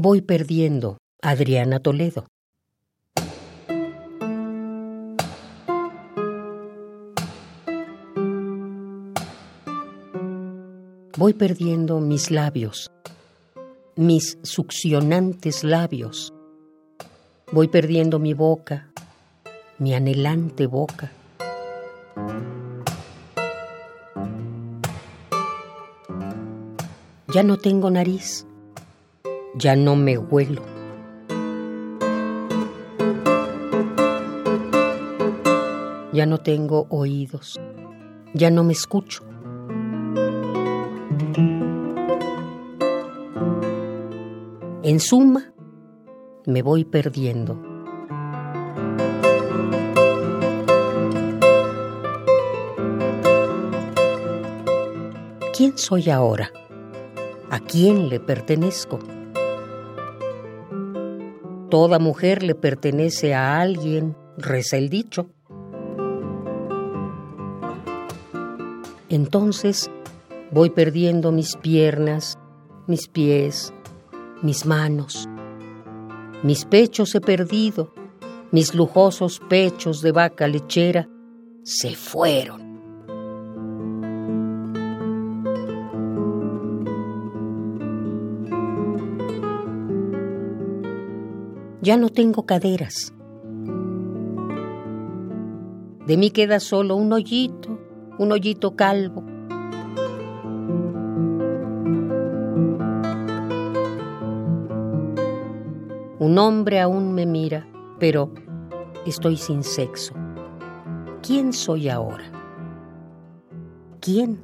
Voy perdiendo, Adriana Toledo. Voy perdiendo mis labios, mis succionantes labios. Voy perdiendo mi boca, mi anhelante boca. Ya no tengo nariz, ya no me huelo. Ya no tengo oídos, ya no me escucho. En suma, me voy perdiendo. ¿Quién soy ahora? ¿A quién le pertenezco? Toda mujer le pertenece a alguien, reza el dicho. Entonces voy perdiendo mis piernas, mis pies, mis manos. Mis pechos he perdido, mis lujosos pechos de vaca lechera se fueron. Ya no tengo caderas. De mí queda solo un hoyito, un hoyito calvo. Un hombre aún me mira, pero estoy sin sexo. ¿Quién soy ahora? ¿Quién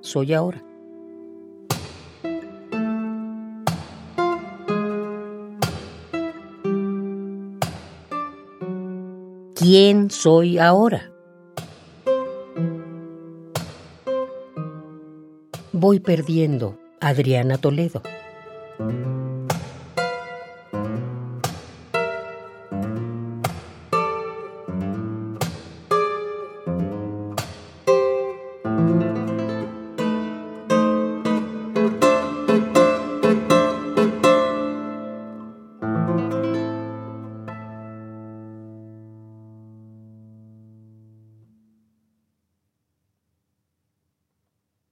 soy ahora? ¿Quién soy ahora? Voy perdiendo, Adriana Toledo.